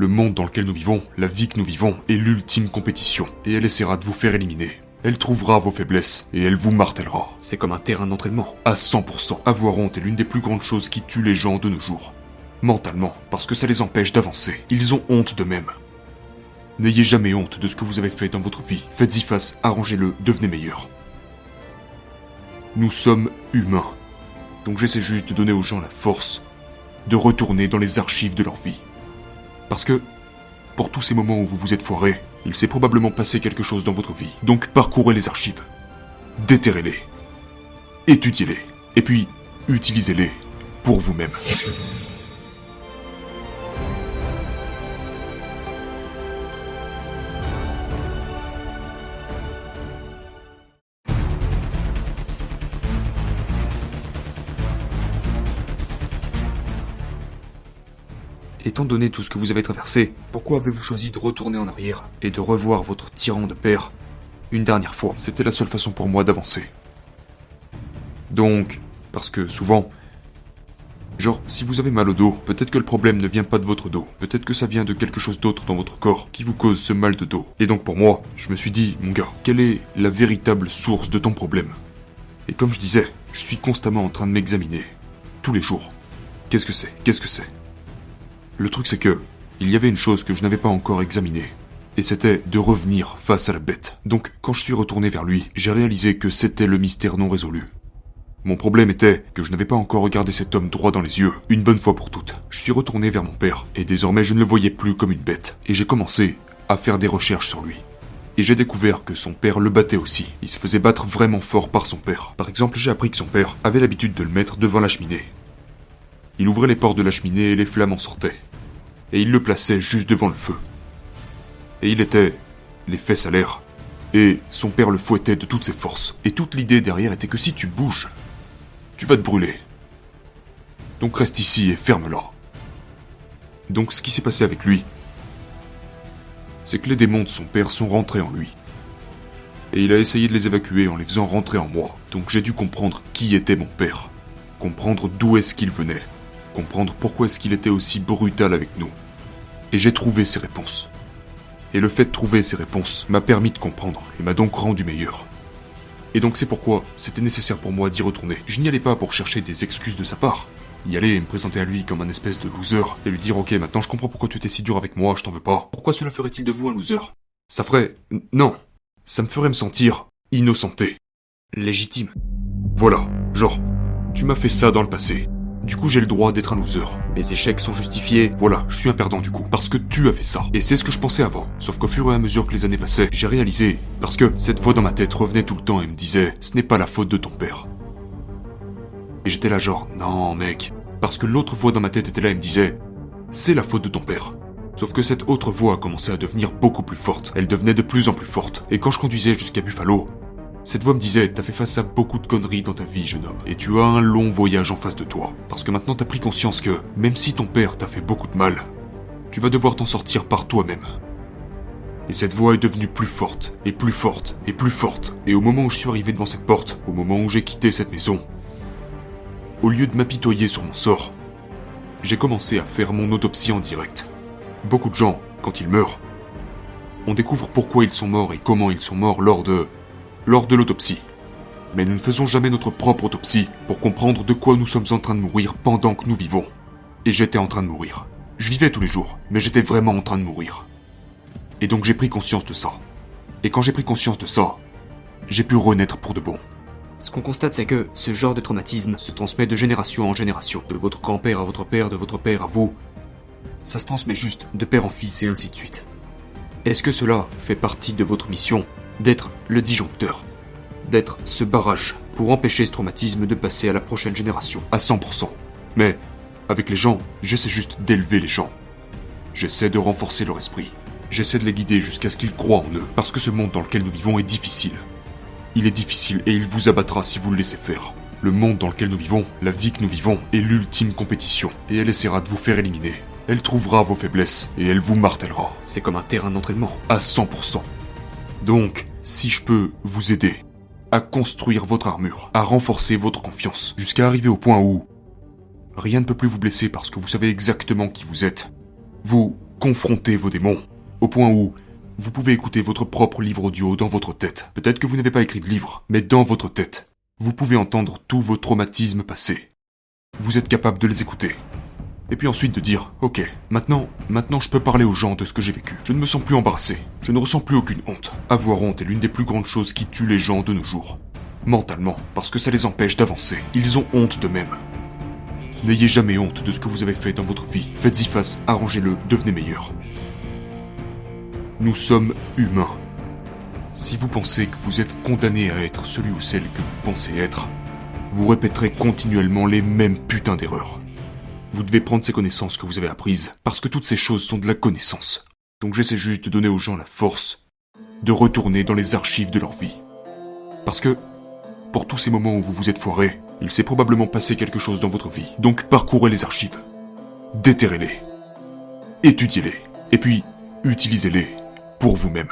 Le monde dans lequel nous vivons, la vie que nous vivons, est l'ultime compétition, et elle essaiera de vous faire éliminer. Elle trouvera vos faiblesses, et elle vous martèlera. C'est comme un terrain d'entraînement. À 100%. Avoir honte est l'une des plus grandes choses qui tuent les gens de nos jours. Mentalement, parce que ça les empêche d'avancer. Ils ont honte d'eux-mêmes. N'ayez jamais honte de ce que vous avez fait dans votre vie. Faites-y face, arrangez-le, devenez meilleur. Nous sommes humains. Donc j'essaie juste de donner aux gens la force de retourner dans les archives de leur vie. Parce que, pour tous ces moments où vous vous êtes foiré, il s'est probablement passé quelque chose dans votre vie. Donc parcourez les archives. Déterrez-les. Étudiez-les. Et puis, utilisez-les pour vous-même. Étant donné tout ce que vous avez traversé, pourquoi avez-vous choisi de retourner en arrière et de revoir votre tyran de père une dernière fois? C'était la seule façon pour moi d'avancer. Donc, parce que souvent, genre, si vous avez mal au dos, peut-être que le problème ne vient pas de votre dos, peut-être que ça vient de quelque chose d'autre dans votre corps qui vous cause ce mal de dos. Et donc pour moi, je me suis dit, mon gars, quelle est la véritable source de ton problème? Et comme je disais, je suis constamment en train de m'examiner. Tous les jours. Qu'est-ce que c'est? Qu'est-ce que c'est? Le truc c'est que, il y avait une chose que je n'avais pas encore examinée. Et c'était de revenir face à la bête. Donc, quand je suis retourné vers lui, j'ai réalisé que c'était le mystère non résolu. Mon problème était que je n'avais pas encore regardé cet homme droit dans les yeux, une bonne fois pour toutes. Je suis retourné vers mon père, et désormais je ne le voyais plus comme une bête. Et j'ai commencé à faire des recherches sur lui. Et j'ai découvert que son père le battait aussi. Il se faisait battre vraiment fort par son père. Par exemple, j'ai appris que son père avait l'habitude de le mettre devant la cheminée. Il ouvrait les portes de la cheminée et les flammes en sortaient et il le plaçait juste devant le feu. Et il était les fesses à l'air, et son père le fouettait de toutes ses forces. Et toute l'idée derrière était que si tu bouges, tu vas te brûler. Donc reste ici et ferme-la. Donc ce qui s'est passé avec lui, c'est que les démons de son père sont rentrés en lui. Et il a essayé de les évacuer en les faisant rentrer en moi. Donc j'ai dû comprendre qui était mon père. Comprendre d'où est-ce qu'il venait comprendre pourquoi est-ce qu'il était aussi brutal avec nous. Et j'ai trouvé ces réponses. Et le fait de trouver ces réponses m'a permis de comprendre et m'a donc rendu meilleur. Et donc c'est pourquoi c'était nécessaire pour moi d'y retourner. Je n'y allais pas pour chercher des excuses de sa part. Y aller et me présenter à lui comme un espèce de loser et lui dire ok maintenant je comprends pourquoi tu étais si dur avec moi, je t'en veux pas. Pourquoi cela ferait-il de vous un loser? Ça ferait... Non. Ça me ferait me sentir innocenté. Légitime. Voilà. Genre, tu m'as fait ça dans le passé. Du coup, j'ai le droit d'être un loser. Mes échecs sont justifiés. Voilà, je suis un perdant du coup. Parce que tu as fait ça. Et c'est ce que je pensais avant. Sauf qu'au fur et à mesure que les années passaient, j'ai réalisé. Parce que cette voix dans ma tête revenait tout le temps et me disait Ce n'est pas la faute de ton père. Et j'étais là genre Non, mec. Parce que l'autre voix dans ma tête était là et me disait C'est la faute de ton père. Sauf que cette autre voix a commencé à devenir beaucoup plus forte. Elle devenait de plus en plus forte. Et quand je conduisais jusqu'à Buffalo, cette voix me disait, t'as fait face à beaucoup de conneries dans ta vie, jeune homme, et tu as un long voyage en face de toi. Parce que maintenant t'as pris conscience que, même si ton père t'a fait beaucoup de mal, tu vas devoir t'en sortir par toi-même. Et cette voix est devenue plus forte, et plus forte, et plus forte. Et au moment où je suis arrivé devant cette porte, au moment où j'ai quitté cette maison, au lieu de m'apitoyer sur mon sort, j'ai commencé à faire mon autopsie en direct. Beaucoup de gens, quand ils meurent, on découvre pourquoi ils sont morts et comment ils sont morts lors de lors de l'autopsie. Mais nous ne faisons jamais notre propre autopsie pour comprendre de quoi nous sommes en train de mourir pendant que nous vivons. Et j'étais en train de mourir. Je vivais tous les jours, mais j'étais vraiment en train de mourir. Et donc j'ai pris conscience de ça. Et quand j'ai pris conscience de ça, j'ai pu renaître pour de bon. Ce qu'on constate, c'est que ce genre de traumatisme se transmet de génération en génération, de votre grand-père à votre père, de votre père à vous. Ça se transmet juste de père en fils et ainsi de suite. Est-ce que cela fait partie de votre mission d'être le disjoncteur, d'être ce barrage pour empêcher ce traumatisme de passer à la prochaine génération, à 100%. Mais, avec les gens, j'essaie juste d'élever les gens. J'essaie de renforcer leur esprit. J'essaie de les guider jusqu'à ce qu'ils croient en eux, parce que ce monde dans lequel nous vivons est difficile. Il est difficile et il vous abattra si vous le laissez faire. Le monde dans lequel nous vivons, la vie que nous vivons, est l'ultime compétition, et elle essaiera de vous faire éliminer. Elle trouvera vos faiblesses, et elle vous martèlera. C'est comme un terrain d'entraînement, à 100%. Donc, si je peux vous aider à construire votre armure, à renforcer votre confiance, jusqu'à arriver au point où rien ne peut plus vous blesser parce que vous savez exactement qui vous êtes, vous confronter vos démons, au point où vous pouvez écouter votre propre livre audio dans votre tête. Peut-être que vous n'avez pas écrit de livre, mais dans votre tête, vous pouvez entendre tous vos traumatismes passés. Vous êtes capable de les écouter. Et puis ensuite de dire, ok, maintenant, maintenant je peux parler aux gens de ce que j'ai vécu. Je ne me sens plus embarrassé. Je ne ressens plus aucune honte. Avoir honte est l'une des plus grandes choses qui tuent les gens de nos jours. Mentalement, parce que ça les empêche d'avancer. Ils ont honte d'eux-mêmes. N'ayez jamais honte de ce que vous avez fait dans votre vie. Faites-y face, arrangez-le, devenez meilleur. Nous sommes humains. Si vous pensez que vous êtes condamné à être celui ou celle que vous pensez être, vous répéterez continuellement les mêmes putains d'erreurs. Vous devez prendre ces connaissances que vous avez apprises, parce que toutes ces choses sont de la connaissance. Donc j'essaie juste de donner aux gens la force de retourner dans les archives de leur vie. Parce que, pour tous ces moments où vous vous êtes foiré, il s'est probablement passé quelque chose dans votre vie. Donc parcourez les archives. Déterrez-les. Étudiez-les. Et puis, utilisez-les pour vous-même.